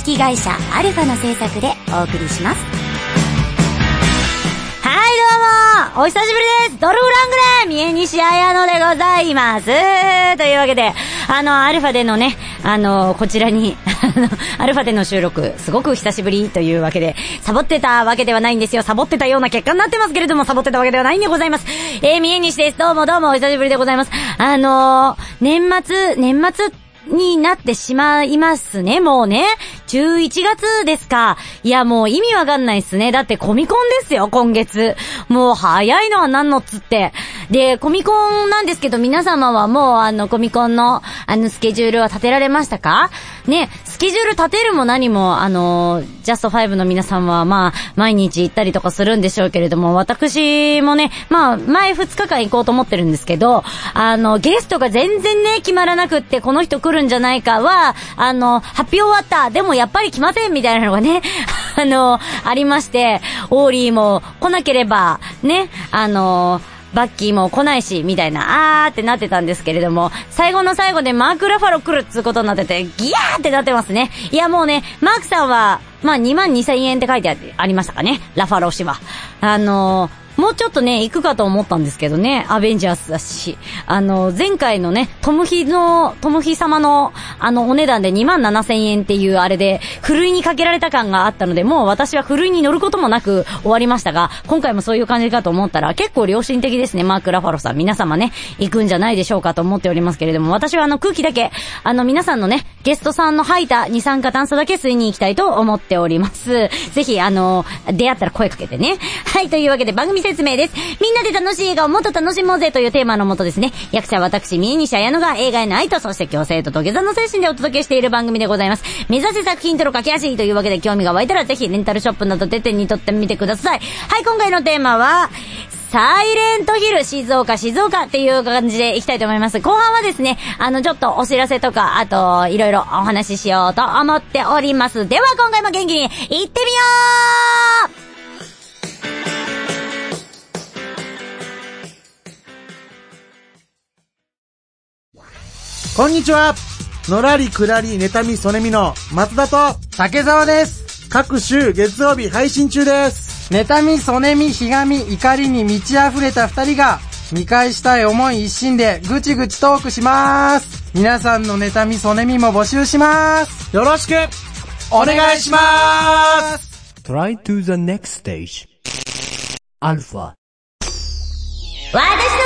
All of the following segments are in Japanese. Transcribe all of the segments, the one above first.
式会社アルファの制作でお送りします。はい、どうもお久しぶりですドルフラングレー三重西彩野でございますというわけで、あの、アルファでのね、あの、こちらに、あの、アルファでの収録、すごく久しぶりというわけで、サボってたわけではないんですよ。サボってたような結果になってますけれども、サボってたわけではないんでございます。えー、三重西です。どうもどうもお久しぶりでございます。あの年末、年末、になってしまいますね、もうね。11月ですか。いや、もう意味わかんないっすね。だってコミコンですよ、今月。もう早いのは何のっつって。で、コミコンなんですけど、皆様はもうあの、コミコンの、あの、スケジュールは立てられましたか？ね、スケジュール立てるも何も、あの、ジャスト5の皆さんは、まあ、毎日行ったりとかするんでしょうけれども、私もね、まあ、前2日間行こうと思ってるんですけど、あの、ゲストが全然ね、決まらなくって、この人来るんじゃないかは、あの、発表終わった、でもやっぱり来ませんみたいなのがね、あの、ありまして、オーリーも来なければ、ね、あの、バッキーも来ないし、みたいな、あーってなってたんですけれども、最後の最後でマーク・ラファロ来るっつうことになってて、ギヤーってなってますね。いやもうね、マークさんは、まあ2万2千円って書いてありましたかね。ラファロ氏は。あのーもうちょっとね、行くかと思ったんですけどね、アベンジャーズだし、あの、前回のね、トムヒの、トムヒ様の、あの、お値段で2万7千円っていうあれで、ふるいにかけられた感があったので、もう私はふるいに乗ることもなく終わりましたが、今回もそういう感じかと思ったら、結構良心的ですね、マーク・ラファロさん。皆様ね、行くんじゃないでしょうかと思っておりますけれども、私はあの空気だけ、あの皆さんのね、ゲストさんの吐いた二酸化炭素だけ吸いに行きたいと思っております。ぜひ、あの、出会ったら声かけてね。はい、というわけで番組説明です。みんなで楽しい映画をもっと楽しもうぜというテーマのもとですね、役者私、三重西彩乃が映画への愛と、そして強制と土下座の精神でお届けしている番組でございます。目指せ作品との駆け足というわけで興味が湧いたらぜひレンタルショップなどで手に取ってみてください。はい、今回のテーマは、サイレントヒル、静岡、静岡っていう感じでいきたいと思います。後半はですね、あの、ちょっとお知らせとか、あと、いろいろお話ししようと思っております。では、今回も元気に、行ってみようこんにちはのらりくらり、妬み、そねみの松田と竹澤です。各週月曜日配信中です。妬み、そねみ、ひがみ、怒りに満ち溢れた二人が、見返したい思い一心でぐちぐちトークします。皆さんの妬み、そねみも募集します。よろしくお願いします !Try to the next stage. アルファ。私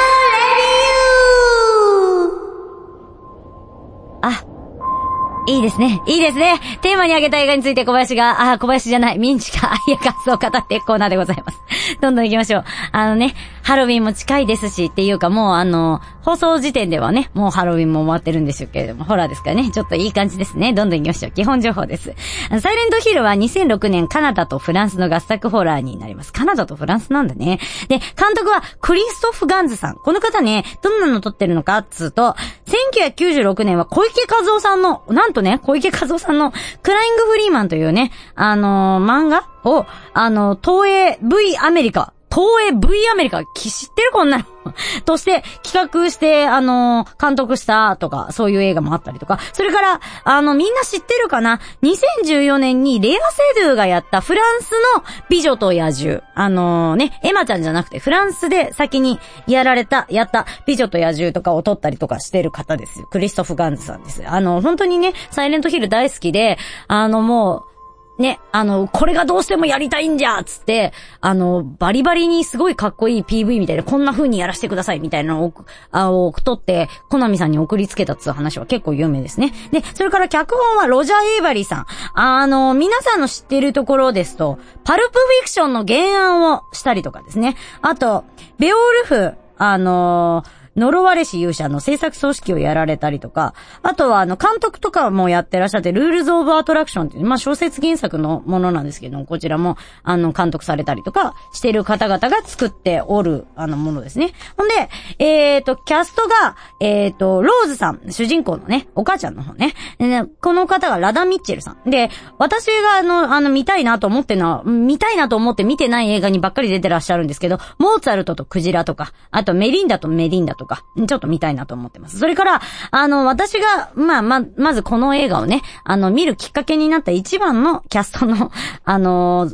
いいですね。いいですね。テーマに挙げた映画について小林が、あ、小林じゃない、ミンチが愛や感想を語ってコーナーでございます。どんどん行きましょう。あのね、ハロウィンも近いですし、っていうかもうあの、放送時点ではね、もうハロウィンも終わってるんでしょうけれども、ホラーですからね、ちょっといい感じですね。どんどん行きましょう。基本情報です。サイレントヒルは2006年カナダとフランスの合作ホラーになります。カナダとフランスなんだね。で、監督はクリストフ・ガンズさん。この方ね、どんなの撮ってるのかっつうと、1996年は小池和夫さんの、なんとね、小池和夫さんのクライング・フリーマンというね、あのー、漫画を、あの、東映 V アメリカ東映 V アメリカ、知ってるこんなの？として企画して、あのー、監督したとか、そういう映画もあったりとか、それから、あの、みんな知ってるかな ?2014 年にレアセドゥがやったフランスの美女と野獣。あのー、ね、エマちゃんじゃなくて、フランスで先にやられた、やった美女と野獣とかを撮ったりとかしてる方です。クリストフ・ガンズさんです。あの、本当にね、サイレントヒル大好きで、あの、もう、ね、あの、これがどうしてもやりたいんじゃつって、あの、バリバリにすごいかっこいい PV みたいな、こんな風にやらせてくださいみたいなのを、あを撮って、コナミさんに送りつけたっつう話は結構有名ですね。で、それから脚本はロジャー・エイバリーさん。あの、皆さんの知ってるところですと、パルプフィクションの原案をしたりとかですね。あと、ベオウルフ、あのー呪われし勇者の製作総指揮をやられたりとか、あとはあの、監督とかもやってらっしゃって、ルールズ・オブ・アトラクションっていう、まあ小説原作のものなんですけども、こちらも、あの、監督されたりとかしてる方々が作っておる、あの、ものですね。ほんで、えっ、ー、と、キャストが、えっ、ー、と、ローズさん、主人公のね、お母ちゃんの方ね。ねこの方がラダ・ミッチェルさん。で、私があの、あの、見たいなと思ってのは、見たいなと思って見てない映画にばっかり出てらっしゃるんですけど、モーツァルトとクジラとか、あとメリンダとメリンダととか、ちょっと見たいなと思ってます。それから、あの、私が、まあ、ま、まずこの映画をね、あの、見るきっかけになった一番のキャストの、あの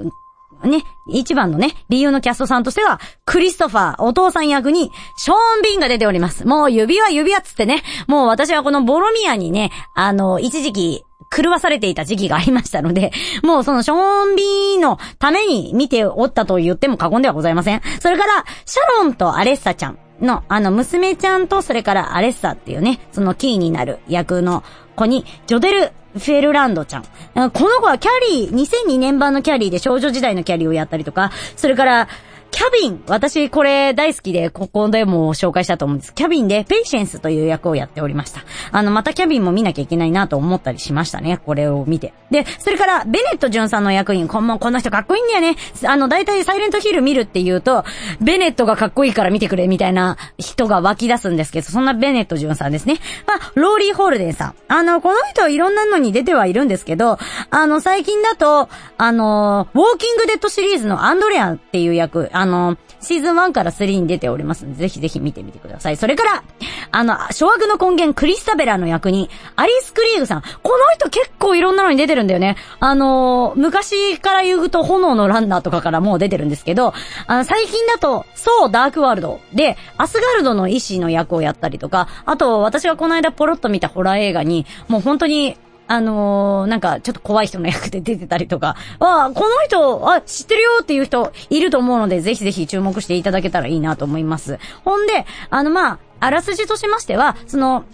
ね、一番のね、理由のキャストさんとしては、クリストファー、お父さん役に、ショーン・ビンが出ております。もう指輪指輪っつってね、もう私はこのボロミアにね、あの、一時期、狂わされていた時期がありましたので、もうそのショーン・ビーンのために見ておったと言っても過言ではございません。それから、シャロンとアレッサちゃんの、あの、娘ちゃんと、それからアレッサっていうね、そのキーになる役の子に、ジョデル・フェルランドちゃん。この子はキャリー、2002年版のキャリーで少女時代のキャリーをやったりとか、それから、キャビン私これ大好きで、ここでも紹介したと思うんです。キャビンでペイシェンスという役をやっておりました。あの、またキャビンも見なきゃいけないなと思ったりしましたね。これを見て。で、それから、ベネットンさんの役員、このこの人かっこいいんだよね。あの、大体サイレントヒル見るって言うと、ベネットがかっこいいから見てくれみたいな人が湧き出すんですけど、そんなベネットンさんですね。まあ、ローリー・ホールデンさん。あの、この人いろんなのに出てはいるんですけど、あの、最近だと、あの、ウォーキングデッドシリーズのアンドレアっていう役、あの、シーズン1から3に出ておりますので、ぜひぜひ見てみてください。それから、あの、諸悪の根源、クリスタベラの役に、アリス・クリーグさん。この人結構いろんなのに出てるんだよね。あの、昔から言うと、炎のランナーとかからもう出てるんですけど、あの、最近だと、そう、ダークワールドで、アスガルドの医師の役をやったりとか、あと、私がこの間ポロッと見たホラー映画に、もう本当に、あのー、なんか、ちょっと怖い人の役で出てたりとか、あ、この人、あ、知ってるよっていう人いると思うので、ぜひぜひ注目していただけたらいいなと思います。ほんで、あの、まあ、あらすじとしましては、その、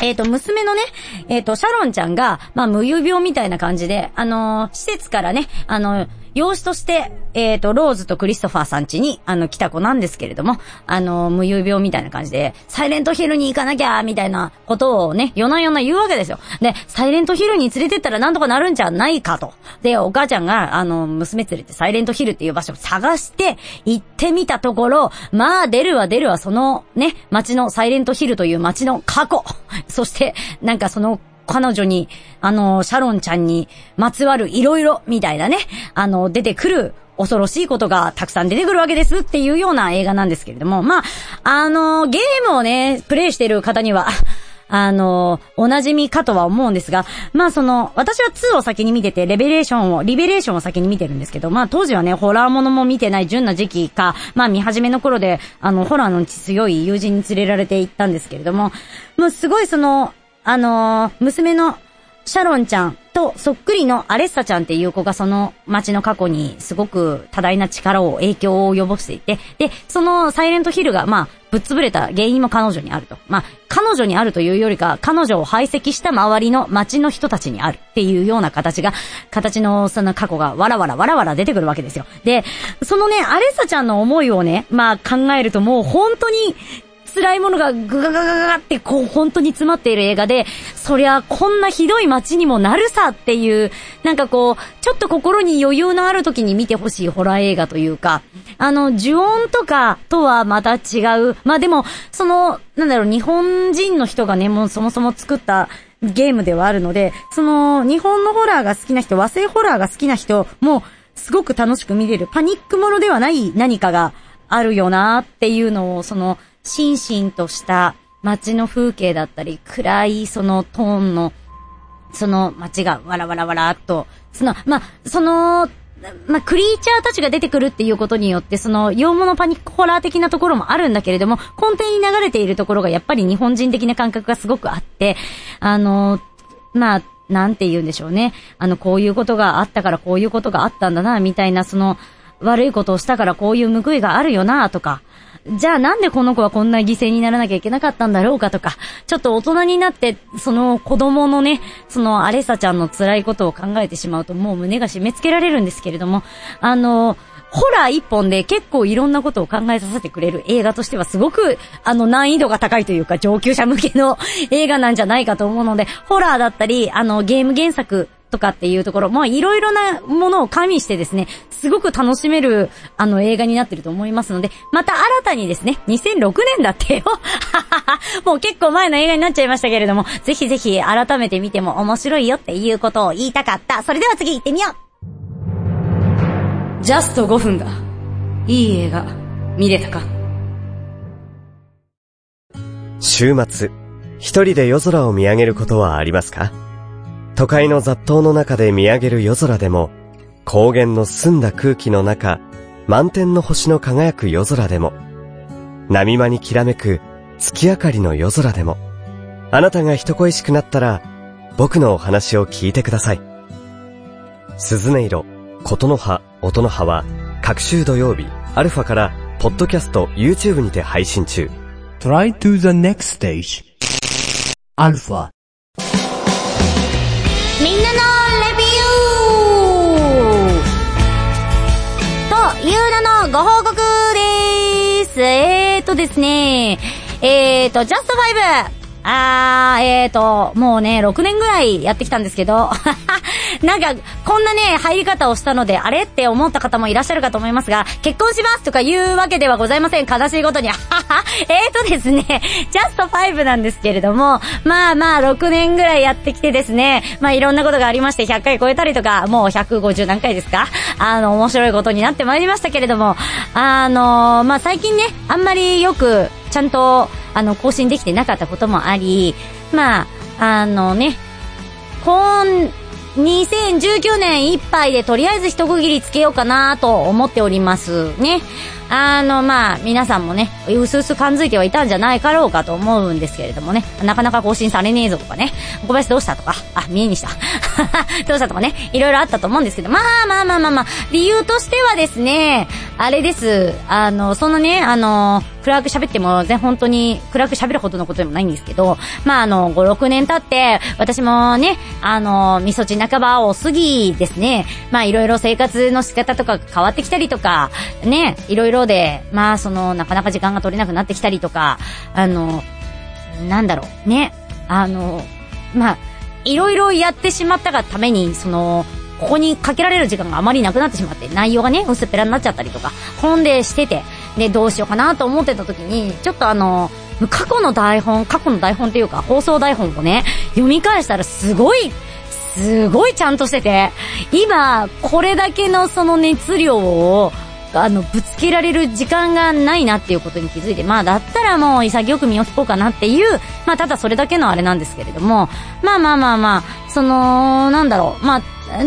えっ、ー、と、娘のね、えっ、ー、と、シャロンちゃんが、まあ、無遊病みたいな感じで、あのー、施設からね、あの養子として、えっ、ー、と、ローズとクリストファーさん家に、あの、来た子なんですけれども、あの、無遊病みたいな感じで、サイレントヒルに行かなきゃ、みたいなことをね、夜な夜な言うわけですよ。で、サイレントヒルに連れてったらなんとかなるんじゃないかと。で、お母ちゃんが、あの、娘連れてサイレントヒルっていう場所を探して、行ってみたところ、まあ、出るわ出るわ、そのね、街のサイレントヒルという街の過去。そして、なんかその彼女に、あの、シャロンちゃんにまつわるいろいろみたいなね、あの、出てくる恐ろしいことがたくさん出てくるわけですっていうような映画なんですけれども、まあ、あの、ゲームをね、プレイしてる方には、あの、お馴染みかとは思うんですが、まあその、私は2を先に見てて、レベレーションを、リベレーションを先に見てるんですけど、まあ当時はね、ホラーものも見てない純な時期か、まあ見始めの頃で、あの、ホラーの強い友人に連れられて行ったんですけれども、もうすごいその、あのー、娘のシャロンちゃんとそっくりのアレッサちゃんっていう子がその街の過去にすごく多大な力を、影響を及ぼしていて、で、そのサイレントヒルが、まあ、ぶっ潰れた原因も彼女にあると。まあ、彼女にあるというよりか、彼女を排斥した周りの街の人たちにあるっていうような形が、形のその過去がわらわらわらわら出てくるわけですよ。で、そのね、アレッサちゃんの思いをね、まあ考えるともう本当に辛いものがぐががががってこう本当に詰まっている映画で、そりゃこんなひどい街にもなるさっていう、なんかこう、ちょっと心に余裕のある時に見てほしいホラー映画というか、あの、呪音とかとはまた違う。まあでも、その、なんだろう、日本人の人がね、もうそもそも作ったゲームではあるので、その、日本のホラーが好きな人、和製ホラーが好きな人も、すごく楽しく見れる、パニックものではない何かがあるよなっていうのを、その、しんしんとした街の風景だったり、暗いそのトーンの、その街がわらわらわらっと、その、ま、その、ま、クリーチャーたちが出てくるっていうことによって、その、洋物パニックホラー的なところもあるんだけれども、根底に流れているところがやっぱり日本人的な感覚がすごくあって、あの、まあ、なんて言うんでしょうね。あの、こういうことがあったからこういうことがあったんだな、みたいな、その、悪いことをしたからこういう報いがあるよな、とか、じゃあなんでこの子はこんな犠牲にならなきゃいけなかったんだろうかとか、ちょっと大人になって、その子供のね、そのアレサちゃんの辛いことを考えてしまうともう胸が締め付けられるんですけれども、あの、ホラー一本で結構いろんなことを考えさせてくれる映画としてはすごく、あの、難易度が高いというか上級者向けの映画なんじゃないかと思うので、ホラーだったり、あの、ゲーム原作とかっていうところ、まあいろいろなものを加味してですね、すごく楽しめる、あの映画になってると思いますので、また新たにですね、2006年だってよ。もう結構前の映画になっちゃいましたけれども、ぜひぜひ改めて見ても面白いよっていうことを言いたかった。それでは次行ってみようジャスト5分だ。いい映画、見れたか週末、一人で夜空を見上げることはありますか？都会の雑踏の中で見上げる夜空でも、高原の澄んだ空気の中、満天の星の輝く夜空でも、波間にきらめく月明かりの夜空でも、あなたが人恋しくなったら、僕のお話を聞いてください。鈴音色、琴の葉、音の葉は、各週土曜日、アルファから、ポッドキャスト、YouTube にて配信中。Try to the next stage. Alpha. みえーとですね、えーと、ジャストファイブ。あー、えーと、もうね、6年ぐらいやってきたんですけど、なんか、こんなね、入り方をしたので、あれ？って思った方もいらっしゃるかと思いますが、結婚しますとか言うわけではございません。悲しいことに。は はえーとですね、ジャスト5なんですけれども、まあまあ、6年ぐらいやってきてですね、まあいろんなことがありまして、100回超えたりとか、もう150何回ですか？あの、面白いことになってまいりましたけれども、あのまあ最近ね、あんまりよく、ちゃんと、あの、更新できてなかったこともあり、まあ、あのね、今、2019年いっぱいでとりあえず一区切りつけようかなと思っておりますね。あの、まあ、皆さんもね、うすうす感づいてはいたんじゃないかろうかと思うんですけれどもね、なかなか更新されねえぞとかね、小林どうしたとか、あ、見えにした。どうしたとかね、いろいろあったと思うんですけど、まあまあまあまあまあ、理由としてはですね、あれです、あの、そんなね、あの、暗く喋っても、全本当に暗く喋るほどのことでもないんですけど、まああの、5、6年経って、私もね、あの、みそち半ばを過ぎですね、まあいろいろ生活の仕方とか変わってきたりとか、ね、いろいろで、まあその、なかなか時間が取れなくなってきたりとか、あの、なんだろう、ね、あの、まあ、いろいろやってしまったがために、その、ここにかけられる時間があまりなくなってしまって、内容がね、薄っぺらになっちゃったりとか、本でしてて、で、どうしようかなと思ってた時に、ちょっとあの、過去の台本、過去の台本っていうか、放送台本をね、読み返したらすごい、すごいちゃんとしてて、今、これだけのその熱量を、あの、ぶつけられる時間がないなっていうことに気づいて、まあだったらもう潔く身を引こうかなっていう、まあただそれだけのあれなんですけれども、まあまあまあまあ、その、なんだろう、まあ、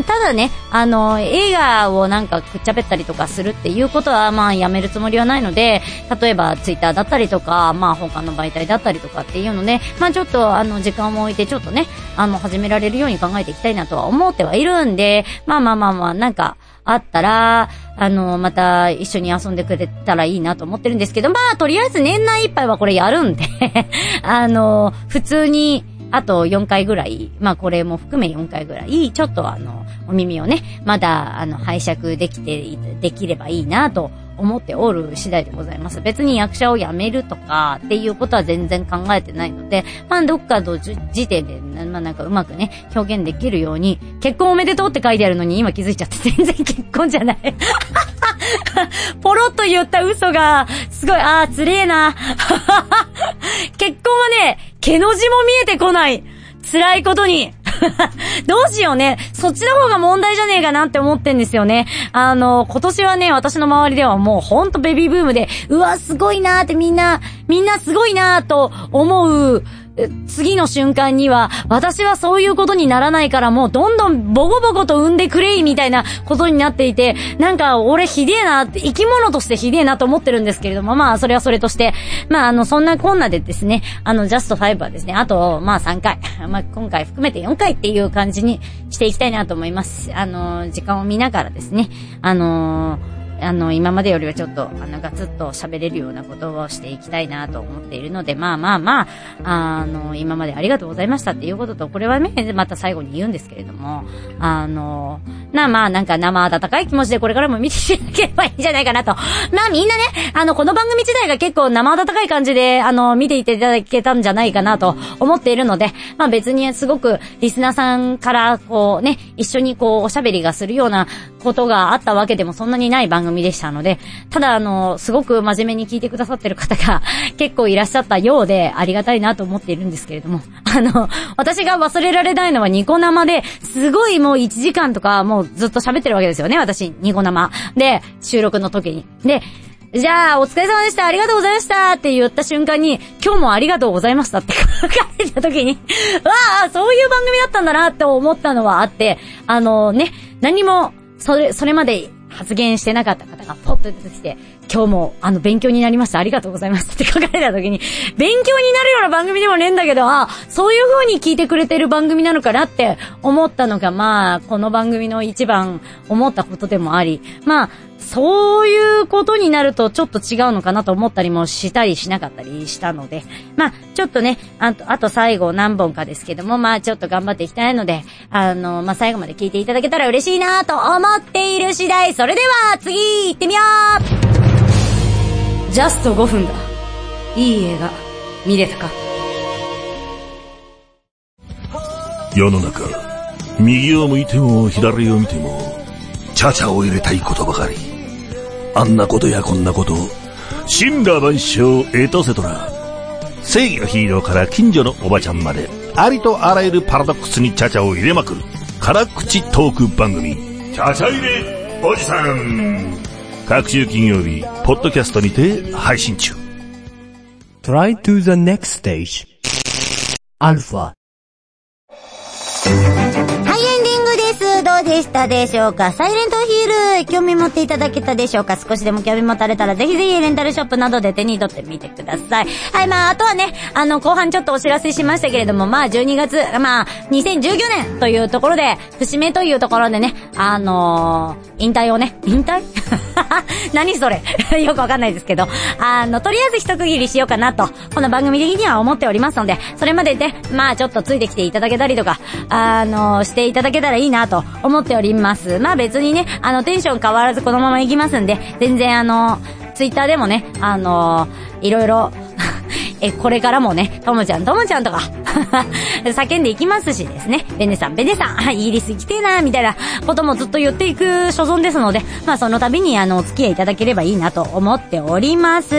ただね、あの、映画をなんかくっちゃべったりとかするっていうことは、まあ、やめるつもりはないので、例えば、ツイッターだったりとか、まあ、他の媒体だったりとかっていうので、まあ、ちょっと、あの、時間を置いて、ちょっとね、あの、始められるように考えていきたいなとは思ってはいるんで、まあまあまあまあ、なんか、あったら、あの、また一緒に遊んでくれたらいいなと思ってるんですけど、まあ、とりあえず年内いっぱいはこれやるんで、あの、普通に、あと4回ぐらい、まあこれも含め4回ぐらい、ちょっとあの、お耳をね、まだあの、拝借できて、できればいいなと思っておる次第でございます。別に役者を辞めるとかっていうことは全然考えてないので、まあどっかの時点で、まあなんかうまくね、表現できるように、結婚おめでとうって書いてあるのに今気づいちゃって全然結婚じゃない。ポロッと言った嘘が、すごい、あー、つれえな。結婚はね、毛の字も見えてこない。辛いことに。どうしようね。そっちの方が問題じゃねえかなって思ってんですよね。あの、今年はね、私の周りではもうほんとベビーブームで、うわ、すごいなーってみんな、みんなすごいなーと思う、次の瞬間には、私はそういうことにならないからもうどんどんボコボコと産んでくれいみたいなことになっていて、なんか俺ひでえな、生き物としてひでえなと思ってるんですけれども、まあそれはそれとして、まああの、そんなこんなでですね、あの、ジャスト5はですね、あと、まあ3回、まあ今回含めて4回っていう感じにしていきたいなと思います。あの、時間を見ながらですね、あのあの、今までよりはちょっと、あの、ガツッと喋れるようなことをしていきたいなと思っているので、まあまあまあ、あの、今までありがとうございましたっていうことと、これはね、また最後に言うんですけれども、あの、な、まあなんか生温かい気持ちでこれからも見ていただければいいんじゃないかなと。まあみんなね、あの、この番組自体が結構生温かい感じで、あの、見ていただけたんじゃないかなと思っているので、まあ別にすごくリスナーさんから、こうね、一緒にこう、おしゃべりがするようなことがあったわけでもそんなにない番組でしたので、ただあの、すごく真面目に聞いてくださってる方が 結構いらっしゃったようで、ありがたいなと思っているんですけれども、あの、私が忘れられないのはニコ生で、すごいもう1時間とかもうずっと喋ってるわけですよね、私、ニコ生。で、収録の時に。で、じゃあ、お疲れ様でした。ありがとうございました。って言った瞬間に、今日もありがとうございましたって 書かれた時に、わあ、そういう番組だったんだなって思ったのはあって、あのね、何も、それ、それまで発言してなかった方がポッと出てきて、今日もあの勉強になりました。ありがとうございますって書かれた時に、勉強になるような番組でもねえんだけど、あ、そういう風に聞いてくれてる番組なのかなって思ったのが、まあ、この番組の一番思ったことでもあり、まあ、そういうことになるとちょっと違うのかなと思ったりもしたりしなかったりしたので、まあ、ちょっとね、あと、あと最後何本かですけども、まあ、ちょっと頑張っていきたいので、あの、まあ、最後まで聞いていただけたら嬉しいなと思っている次第。それでは、次、行ってみようジャスト5分だ。いい映画、見れたか世の中、右を向いても左を見ても、チャチャを入れたいことばかり。あんなことやこんなこと、神羅万象エトセトラ。正義のヒーローから近所のおばちゃんまで、ありとあらゆるパラドックスにチャチャを入れまくる、辛口トーク番組、チャチャ入れおじさん。各週金曜日、ポッドキャストにて配信中。Try to the next stage. Alpha. はい、エンディングです。どうでしたでしょうか？サイレントヒール、興味持っていただけたでしょうか？少しでも興味持たれたら、ぜひぜひレンタルショップなどで手に取ってみてください。はい、まあ、あとはね、あの、後半ちょっとお知らせしましたけれども、まあ、12月、まあ、2019年というところで、節目というところでね、あのー引退をね、引退？何それ？よくわかんないですけど、あの、とりあえず一区切りしようかなと、この番組的には思っておりますので、それまでね、まあちょっとついてきていただけたりとか、あのー、していただけたらいいなと思っております。まあ別にね、あの、テンション変わらずこのまま行きますんで、全然あの、ツイッターでもね、あの、いろいろ、え、これからもね、ともちゃん、ともちゃんとか、叫んでいきますしですね。ベネさん、ベネさん、イギリス行きてえな、みたいなこともずっと言っていく所存ですので、まあその度にあの、お付き合いいただければいいなと思っております。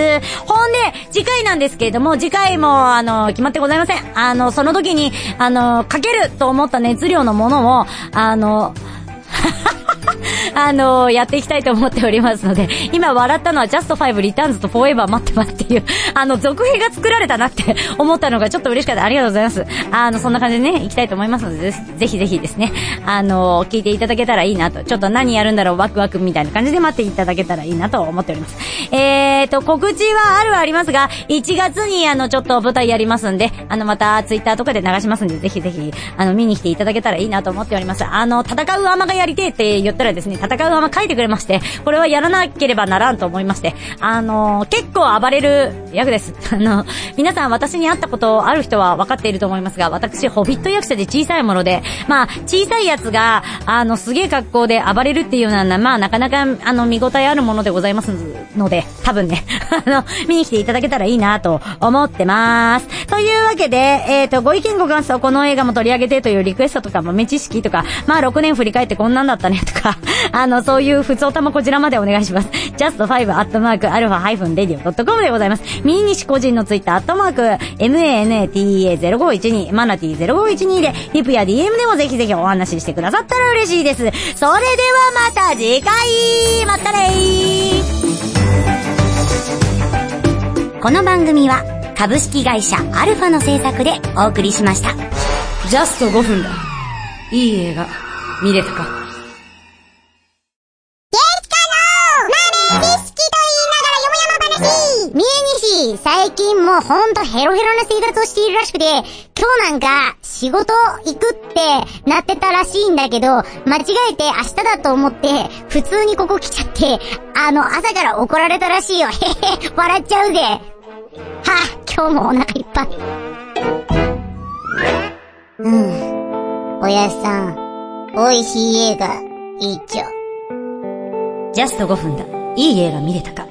ほんで、次回なんですけれども、次回もあの、決まってございません。あの、その時に、あの、かけると思った熱量のものを、あの、あのやっていきたいと思っておりますので、今笑ったのは Just Five Returns と Forever 待ってますっていう、あの、続編が作られたなって思ったのがちょっと嬉しかった。ありがとうございます。あの、そんな感じでね、行きたいと思いますので、ぜひぜひですね、あの、聞いていただけたらいいなと、ちょっと何やるんだろう、ワクワクみたいな感じで待っていただけたらいいなと思っております。えーと、告知はあるはありますが、1月にあの、ちょっと舞台やりますんで、あの、また Twitter とかで流しますんで、ぜひぜひ、あの、見に来ていただけたらいいなと思っております。あの、戦うアマがやりてえって言ったらですね、戦うアマ書いてくれまして、これはやらなければならんと思いまして、あの、結構暴れる役です。あの、皆さん私に会ったことある人は分かっていると思いますが、私、ホビット役者で小さいもので、まあ、小さいやつが、あの、すげえ格好で暴れるっていうのは、まあ、なかなか、あの、見応えあるものでございますので、多分ね、あの、見に来ていただけたらいいなと思ってます。というわけで、えっ、と、ご意見ご感想、この映画も取り上げてというリクエストとか、豆知識とか、まあ、6年振り返ってこんなんだったねとか、あの、そういう普通歌もこちらまでお願いします。just5-alpha-radio.com でございます。ミニ西個人のツイッター、アットマーク、manata0512、マナティ0512で、リプや DM でもぜひぜひお話ししてくださったら嬉しいです。それではまた次回またねこの番組は、株式会社アルファの制作でお送りしました。ジャスト5分だ。いい映画、見れたかほんとヘロヘロな生活をしているらしくて、今日なんか仕事行くってなってたらしいんだけど、間違えて明日だと思って、普通にここ来ちゃって、あの、朝から怒られたらしいよ。へへ、笑っちゃうぜ。はあ、今日もお腹いっぱい。うん。おやっさん、美味しい映画、いいっちょ。ジャスト5分だ。いい映画見れたか？